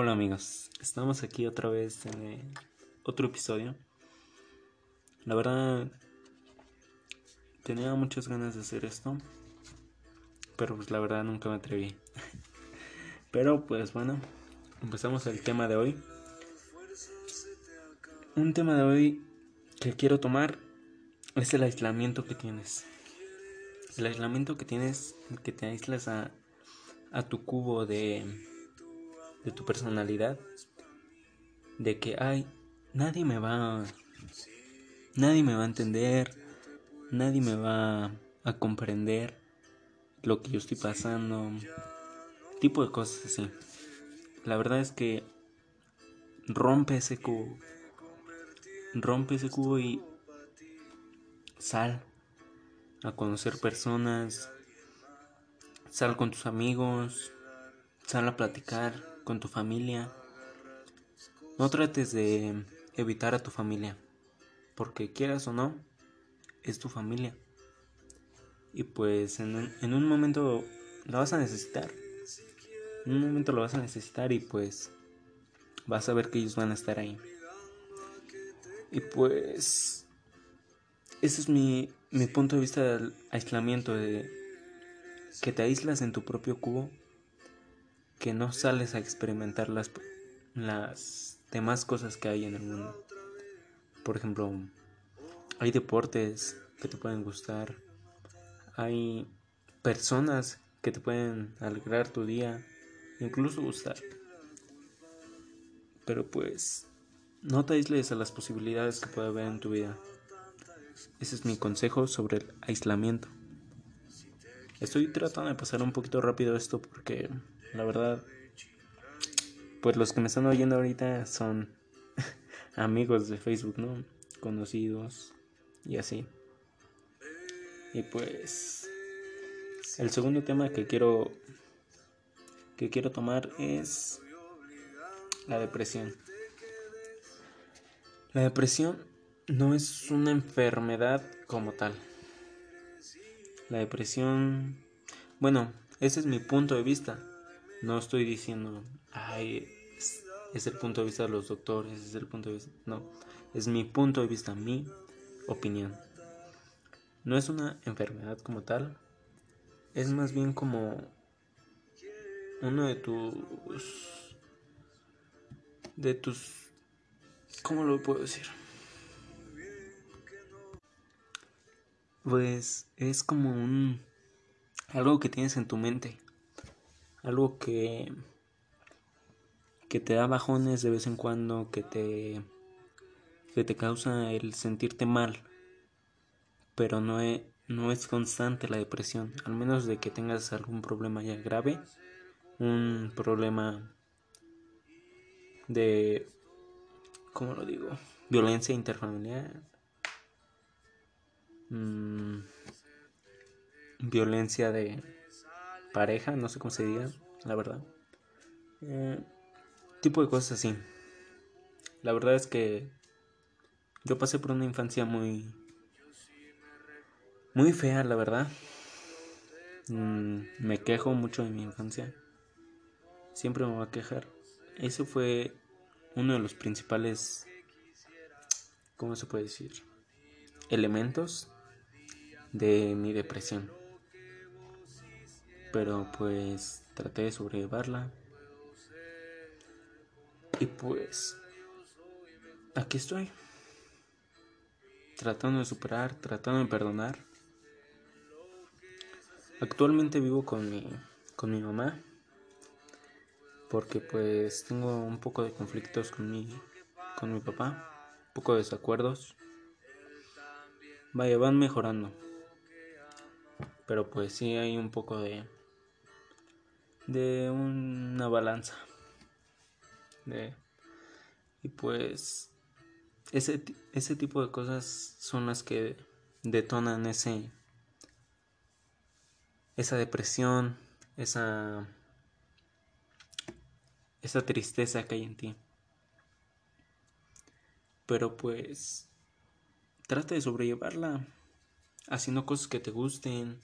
Hola amigos, estamos aquí otra vez en eh, otro episodio. La verdad, tenía muchas ganas de hacer esto, pero pues la verdad nunca me atreví. Pero pues bueno, empezamos el tema de hoy. Un tema de hoy que quiero tomar es el aislamiento que tienes. El aislamiento que tienes, que te aíslas a, a tu cubo de, de tu personalidad. De que, ay, nadie me va, nadie me va a entender, nadie me va a comprender lo que yo estoy pasando, tipo de cosas así. La verdad es que rompe ese cubo, rompe ese cubo y sal a conocer personas, sal con tus amigos, sal a platicar con tu familia. No trates de evitar a tu familia, porque quieras o no, es tu familia. Y pues en un, en un momento la vas a necesitar. En un momento lo vas a necesitar y pues vas a ver que ellos van a estar ahí. Y pues ese es mi, mi punto de vista del aislamiento, de que te aíslas en tu propio cubo, que no sales a experimentar las, las demás cosas que hay en el mundo. Por ejemplo, hay deportes que te pueden gustar, hay personas que te pueden alegrar tu día, incluso gustar. Pero pues no te aísles a las posibilidades que puede haber en tu vida. Ese es mi consejo sobre el aislamiento. Estoy tratando de pasar un poquito rápido esto porque la verdad, pues los que me están oyendo ahorita son amigos de Facebook, ¿no? Conocidos y así. Y pues el segundo tema que quiero que quiero tomar es la depresión. La depresión no es una enfermedad como tal. La depresión, bueno, ese es mi punto de vista. No estoy diciendo, ay, es, el punto de vista de los doctores, es el punto de vista. No, es mi punto de vista, mi opinión. No es una enfermedad como tal, es más bien como uno de tus. de tus. ¿Cómo lo puedo decir? Pues es como un algo que tienes en tu mente, algo que que te da bajones de vez en cuando, que te que te causa el sentirte mal, pero no es, no es constante la depresión, al menos de que tengas algún problema ya grave, un problema de ¿cómo lo digo? violencia interfamiliar Mm, violencia de pareja, no sé cómo se diga, la verdad. Eh, tipo de cosas así. La verdad es que yo pasé por una infancia muy muy fea, la verdad. Mm, me quejo mucho de mi infancia. Siempre me voy a quejar. Ese fue uno de los principales ¿cómo se puede decir? elementos de mi depresión. Pero pues traté de sobrellevarla. Y pues aquí estoy. Tratando de superar, tratando de perdonar. Actualmente vivo con mi con mi mamá porque pues tengo un poco de conflictos con mi con mi papá, un poco de desacuerdos. Vaya, van mejorando. Pero pues sí hay un poco de de una balanza. De y pues ese ese tipo de cosas son las que detonan ese esa depresión, esa esa tristeza que hay en ti. Pero pues trata de sobrellevarla haciendo cosas que te gusten,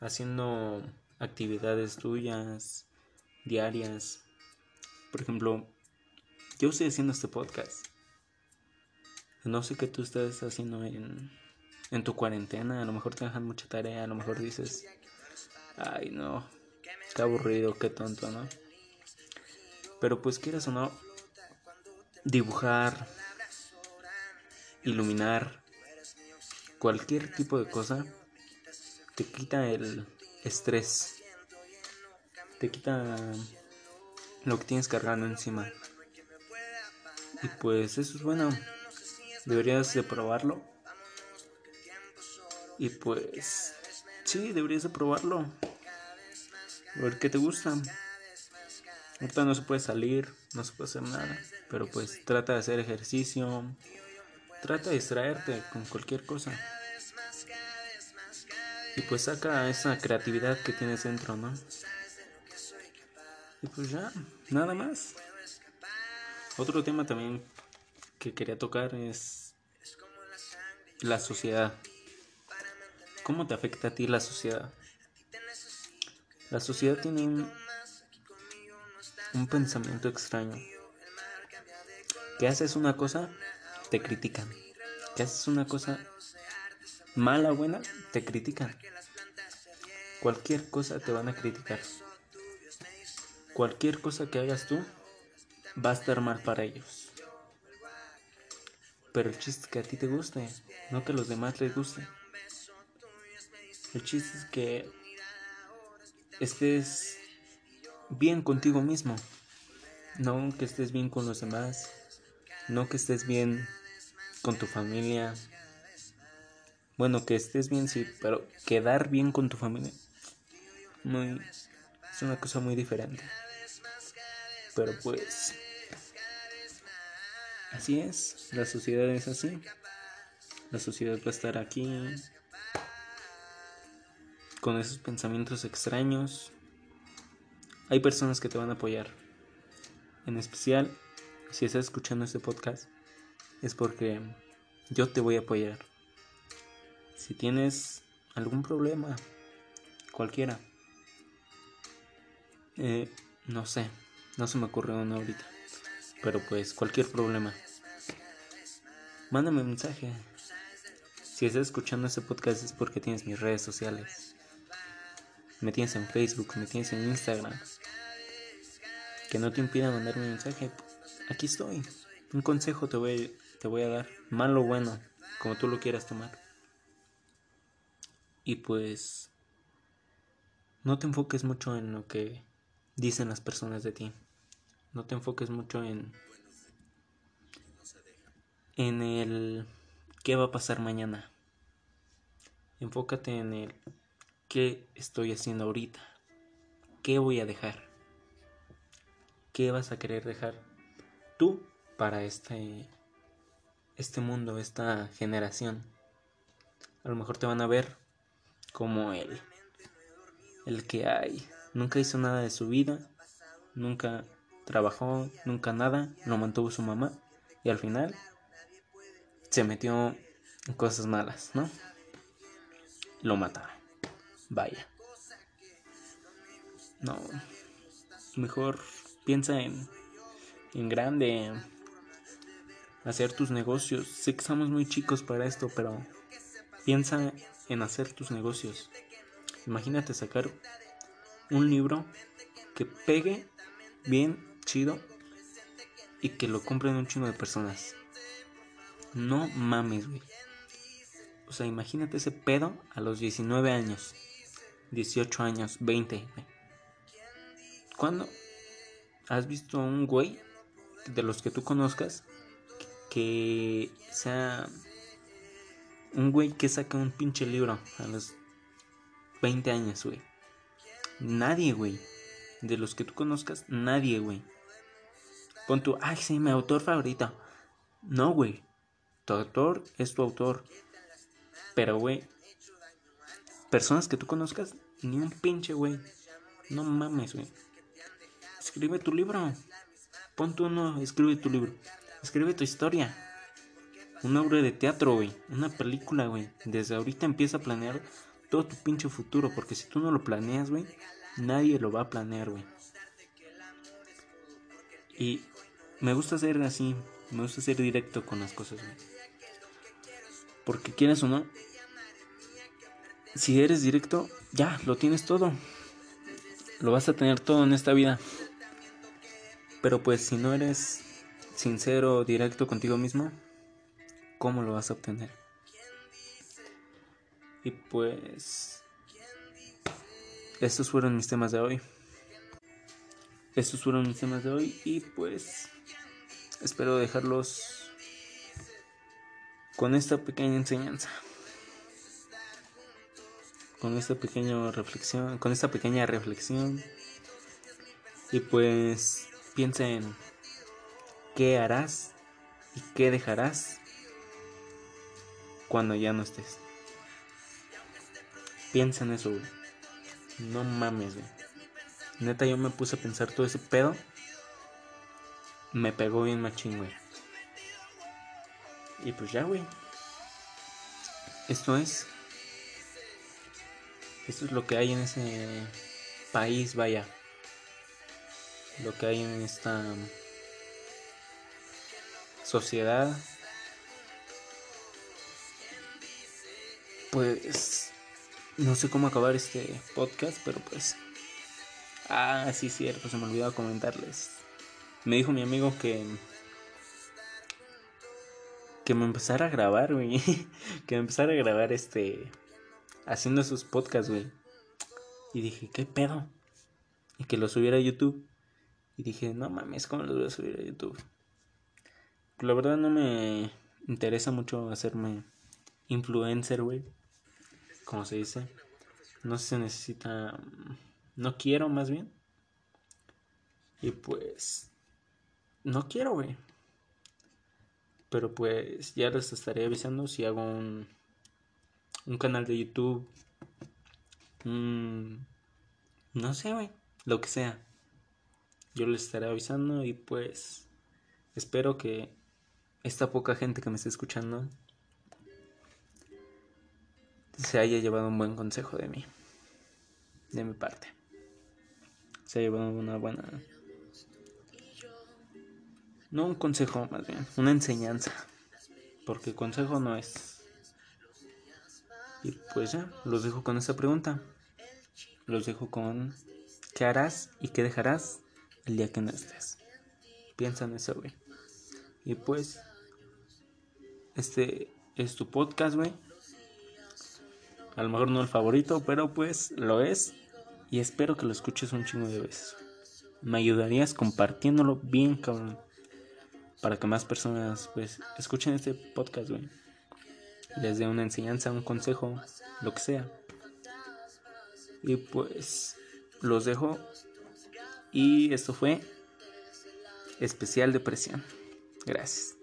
haciendo actividades tuyas diarias, Por ejemplo, yo estoy haciendo este podcast. No sé qué tú estás haciendo en, en tu cuarentena. A lo mejor te dejan mucha tarea. A lo mejor dices, ay no, qué aburrido, qué tonto, ¿no? Pero pues quieras o no, dibujar, iluminar, cualquier tipo de cosa te quita el estrés, te quita lo que tienes cargando encima. Y pues eso es bueno, deberías de probarlo. Y pues sí, deberías de probarlo. A ver qué te gusta. Ahorita no se puede salir, no se puede hacer nada, pero pues trata de hacer ejercicio, trata de distraerte con cualquier cosa. Y pues saca esa creatividad que tienes dentro, ¿no? Y pues ya, nada más. Otro tema también que quería tocar es la sociedad. ¿Cómo te afecta a ti la sociedad? La sociedad tiene un, un pensamiento extraño. Que haces una cosa, te critican. Que haces una cosa mala o buena, te critican. Cualquier cosa te van a criticar. Cualquier cosa que hagas tú va a estar mal para ellos. Pero el chiste es que a ti te guste, no que a los demás les guste. El chiste es que estés bien contigo mismo. No que estés bien con los demás. No que estés bien con tu familia. Bueno, que estés bien, sí, pero quedar bien con tu familia. Muy, es una cosa muy diferente. Pero pues... Así es, la sociedad es así. La sociedad va a estar aquí con esos pensamientos extraños, hay personas que te van a apoyar. En especial, si estás escuchando este podcast, es porque yo te voy a apoyar. Si tienes algún problema, cualquiera, eh, no sé, no se me ocurre uno ahorita, pero pues cualquier problema, mándame un mensaje. Si estás escuchando este podcast es porque tienes mis redes sociales. Me tienes en Facebook, me tienes en Instagram que no te impida mandarme un mensaje, aquí estoy. Un consejo te voy, te voy a dar, malo o bueno, como tú lo quieras tomar. Y pues no te enfoques mucho en lo que dicen las personas de ti. No te enfoques mucho en en el qué va a pasar mañana. Enfócate en el qué estoy haciendo ahorita. ¿Qué voy a dejar? ¿Qué vas a querer dejar tú para este, este mundo, esta generación? A lo mejor te van a ver como el, el que hay. Nunca hizo nada de su vida, nunca trabajó, nunca nada, lo mantuvo su mamá y al final se metió en cosas malas, ¿no? Lo mataron. Vaya. No. Mejor Piensa en, en grande, hacer tus negocios. Sé que estamos muy chicos para esto, pero piensa en hacer tus negocios. Imagínate sacar un libro que pegue bien, chido, y que lo compren un chingo de personas. No mames, güey. O sea, imagínate ese pedo a los 19 años, 18 años, 20. ¿Cuándo? ¿Has visto a un güey de los que tú conozcas que sea un güey que saca un pinche libro a los 20 años, güey? Nadie, güey. De los que tú conozcas, nadie, güey. Pon tu, ay, sí, mi autor favorito. No, güey. Tu autor es tu autor. Pero, güey, personas que tú conozcas, ni un pinche, güey. No mames, güey. Escribe tu libro. Ponte uno, escribe tu libro. Escribe tu historia. Una obra de teatro, güey. Una película, güey. Desde ahorita empieza a planear todo tu pinche futuro. Porque si tú no lo planeas, güey, nadie lo va a planear, güey. Y me gusta ser así, me gusta ser directo con las cosas, güey. Porque quieres o no, si eres directo, ya, lo tienes todo. Lo vas a tener todo en esta vida. Pero pues si no eres sincero, directo contigo mismo, ¿cómo lo vas a obtener? Y pues estos fueron mis temas de hoy. Estos fueron mis temas de hoy y pues espero dejarlos con esta pequeña enseñanza con esta pequeña reflexión, con esta pequeña reflexión. Y pues piensa en qué harás y qué dejarás cuando ya no estés. Piensa en eso, güey. No mames, güey. Neta, yo me puse a pensar todo ese pedo. Me pegó bien machín, güey. Y pues ya, güey. Esto es esto es lo que hay en ese país, vaya. Lo que hay en esta sociedad. Pues no sé cómo acabar este podcast, pero pues... Ah, sí, cierto, se me olvidó comentarles. Me dijo mi amigo que... Que me empezara a grabar, güey. que me empezara a grabar este haciendo sus podcasts, güey. Y dije, ¿qué pedo? Y que lo subiera a YouTube. Y dije, no mames, ¿cómo lo voy a subir a YouTube? La verdad no me interesa mucho hacerme influencer, güey. Como se dice. No se necesita... No quiero más bien. Y pues... No quiero, güey. Pero pues ya les estaré avisando si hago un un canal de YouTube, no sé, güey, lo que sea. Yo les estaré avisando y pues espero que esta poca gente que me esté escuchando se haya llevado un buen consejo de mí, de mi parte. Se haya llevado una buena... No un consejo, más bien, una enseñanza. Porque consejo no es y pues ya, los dejo con esta pregunta. Los dejo con ¿qué harás y qué dejarás el día que no estés? Piensa en eso, güey. Y pues, este es tu podcast, güey. A lo mejor no el favorito, pero pues lo es. Y espero que lo escuches un chingo de veces. Me ayudarías compartiéndolo bien, cabrón. Para que más personas, pues, escuchen este podcast, güey les una enseñanza, un consejo, lo que sea. Y pues los dejo. Y esto fue especial depresión. Gracias.